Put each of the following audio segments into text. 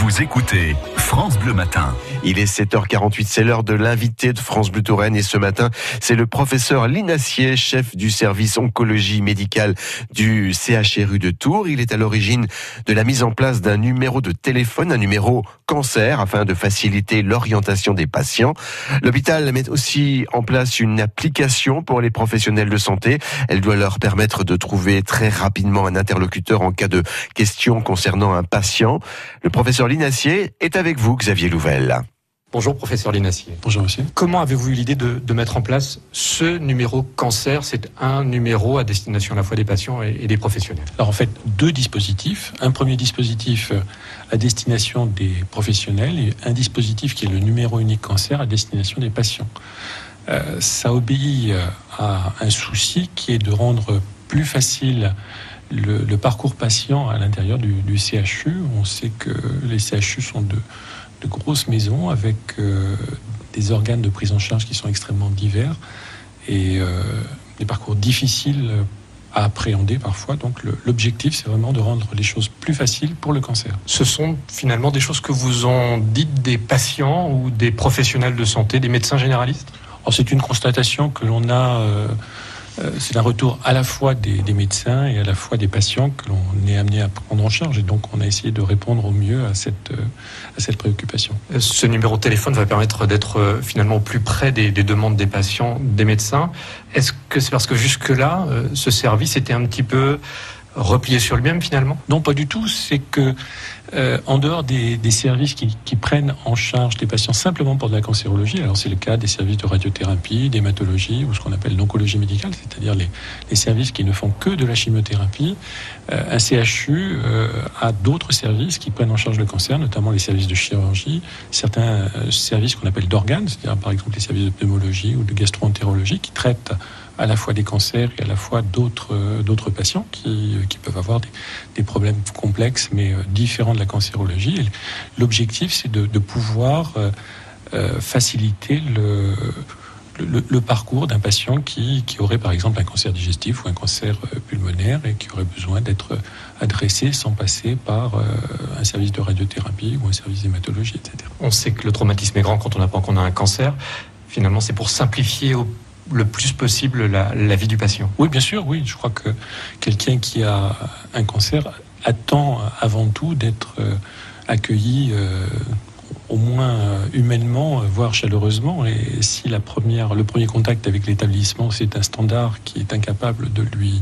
Vous écoutez France Bleu Matin. Il est 7h48, c'est l'heure de l'invité de France Bleu Touraine et ce matin, c'est le professeur Linassier, chef du service oncologie médicale du CHRU de Tours. Il est à l'origine de la mise en place d'un numéro de téléphone, un numéro cancer afin de faciliter l'orientation des patients. L'hôpital met aussi en place une application pour les professionnels de santé. Elle doit leur permettre de trouver très rapidement un interlocuteur en cas de questions concernant un patient. Le professeur Linassier est avec vous, Xavier Louvel. Bonjour professeur Linassier. Bonjour monsieur. Comment avez-vous eu l'idée de, de, mettre en place ce numéro cancer? C'est un numéro à destination à la fois des patients et, et, des professionnels. Alors en fait, deux dispositifs. Un premier dispositif euh, à destination des professionnels et un dispositif qui est le numéro unique cancer à destination des patients. Euh, ça obéit euh, à un souci qui est de rendre plus facile le, le parcours patient à l'intérieur du, du, CHU. On sait que les CHU sont de, de grosses maisons avec euh, des organes de prise en charge qui sont extrêmement divers et euh, des parcours difficiles à appréhender parfois. Donc l'objectif, c'est vraiment de rendre les choses plus faciles pour le cancer. Ce sont finalement des choses que vous ont dites des patients ou des professionnels de santé, des médecins généralistes? C'est une constatation que l'on a... Euh, c'est un retour à la fois des, médecins et à la fois des patients que l'on est amené à prendre en charge. Et donc, on a essayé de répondre au mieux à cette, cette préoccupation. Ce numéro de téléphone va permettre d'être finalement plus près des, des, demandes des patients, des médecins. Est-ce que c'est parce que jusque-là, ce service était un petit peu replié sur lui-même finalement Non, pas du tout. C'est que euh, en dehors des, services qui, prennent en charge des patients simplement pour de la cancérologie, alors c'est le cas des services de radiothérapie, d'hématologie ou ce qu'on appelle l'oncologie médicale, c'est-à-dire les, services qui ne font que de la chimiothérapie, euh, un CHU euh, a d'autres services qui prennent en charge le cancer, notamment les services de chirurgie, certains services qu'on appelle d'organes, c'est-à-dire par exemple les services de pneumologie ou de gastroentérologie qui traitent à la fois des cancers et à la fois d'autres d'autres patients qui, qui, peuvent avoir des, problèmes complexes mais différents de la cancérologie. L'objectif, c'est de, pouvoir euh, faciliter le, le, parcours d'un patient qui, qui, aurait par exemple un cancer digestif ou un cancer pulmonaire et qui aurait besoin d'être adressé sans passer par euh, un service de radiothérapie ou un service d'hématologie, etc. On sait que le traumatisme est grand quand on apprend qu'on a un cancer. Finalement, c'est pour simplifier au le plus possible la, vie du patient. Oui, bien sûr, oui. Je crois que quelqu'un qui a un cancer attend avant tout d'être euh, accueilli euh, au moins euh, humainement, voire chaleureusement. Et si la première, le premier contact avec l'établissement, c'est un standard qui est incapable de lui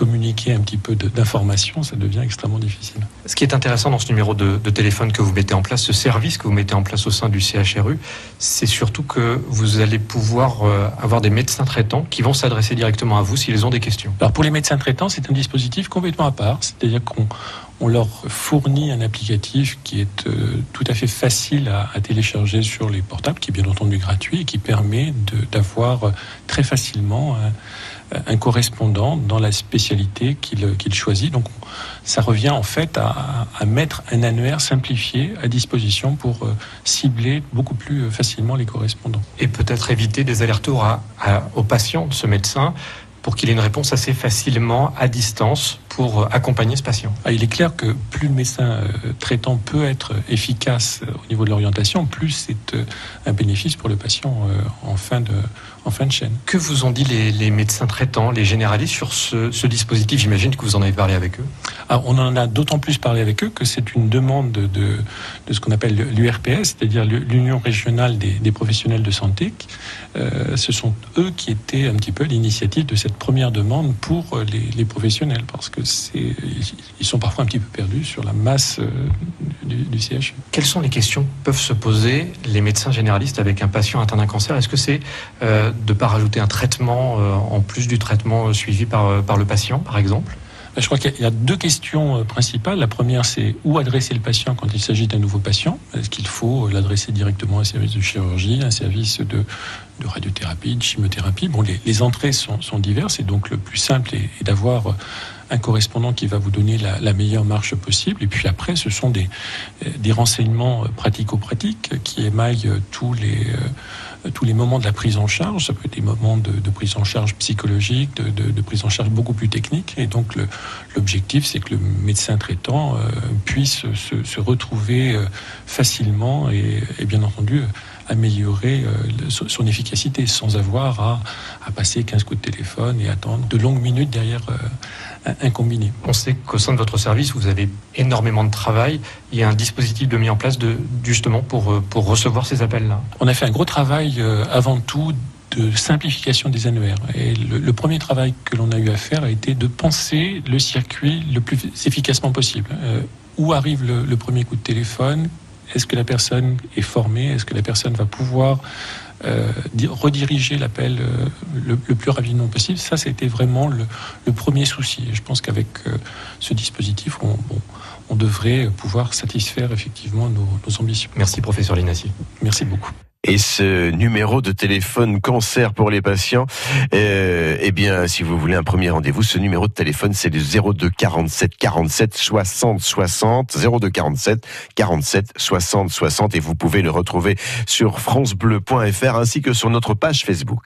communiquer un petit peu d'informations, ça devient extrêmement difficile. Ce qui est intéressant dans ce numéro de, de, téléphone que vous mettez en place, ce service que vous mettez en place au sein du CHRU, c'est surtout que vous allez pouvoir euh, avoir des médecins traitants qui vont s'adresser directement à vous s'ils ont des questions. Alors pour les médecins traitants, c'est un dispositif complètement à part, c'est-à-dire qu'on on leur fournit un applicatif qui est euh, tout à fait facile à, télécharger sur les portables, qui est bien entendu gratuit et qui permet d'avoir très facilement un, correspondant dans la spécialité qu'il qu choisit. Donc ça revient en fait à, mettre un annuaire simplifié à disposition pour euh, cibler beaucoup plus facilement les correspondants. Et peut-être éviter des allers-retours aux patients de ce médecin pour qu'il ait une réponse assez facilement à distance pour accompagner ce patient. Ah, il est clair que plus le médecin euh, traitant peut être efficace euh, au niveau de l'orientation, plus c'est euh, un bénéfice pour le patient en fin de, en fin de chaîne. Que vous ont dit les, les médecins traitants, les généralistes sur ce, ce dispositif? J'imagine que vous en avez parlé avec eux. Ah, on en a d'autant plus parlé avec eux que c'est une demande de, de, de ce qu'on appelle l'URPS, c'est-à-dire l'Union régionale des, des, professionnels de santé. Euh, ce sont eux qui étaient un petit peu l'initiative de cette première demande pour les, les professionnels, parce que ils sont parfois un petit peu perdus sur la masse euh, du, du, CHU. Quelles sont les questions que peuvent se poser les médecins généralistes avec un patient atteint d'un cancer? Est-ce que c'est euh, de ne pas rajouter un traitement euh, en plus du traitement suivi par, euh, par le patient, par exemple? Je crois qu'il y a deux questions principales. La première, c'est où adresser le patient quand il s'agit d'un nouveau patient? Est-ce qu'il faut l'adresser directement à un service de chirurgie, un service de, radiothérapie, de chimiothérapie? Bon, les, entrées sont, diverses et donc le plus simple est, est d'avoir un correspondant qui va vous donner la, meilleure marche possible. Et puis après, ce sont des, des renseignements pratico-pratiques qui émaillent tous les tous les moments de la prise en charge. Ça peut être des moments de, prise en charge psychologique, de, prise en charge beaucoup plus technique. Et donc l'objectif, c'est que le médecin traitant puisse se, retrouver facilement et bien entendu améliorer euh, son efficacité sans avoir à, à, passer 15 coups de téléphone et attendre de longues minutes derrière euh, un combiné. On sait qu'au sein de votre service, vous avez énormément de travail. Il y a un dispositif de mis en place de, justement pour, euh, pour recevoir ces appels-là. On a fait un gros travail avant tout de simplification des annuaires. Et le, premier travail que l'on a eu à faire a été de penser le circuit le plus efficacement possible. où arrive le, le, premier coup de téléphone? Est-ce que la personne est formée Est-ce que la personne va pouvoir euh, rediriger l'appel euh, le, plus rapidement possible? Ça, c'était vraiment le, premier souci. Et je pense qu'avec euh, ce dispositif, on, devrait pouvoir satisfaire effectivement nos, nos ambitions. Merci, professeur Linassi. Merci beaucoup. Et ce numéro de téléphone cancer pour les patients, euh, eh bien, si vous voulez un premier rendez-vous, ce numéro de téléphone, c'est le 02 47 47 60 60, 02 47 47 60 60, et vous pouvez le retrouver sur francebleu.fr ainsi que sur notre page Facebook.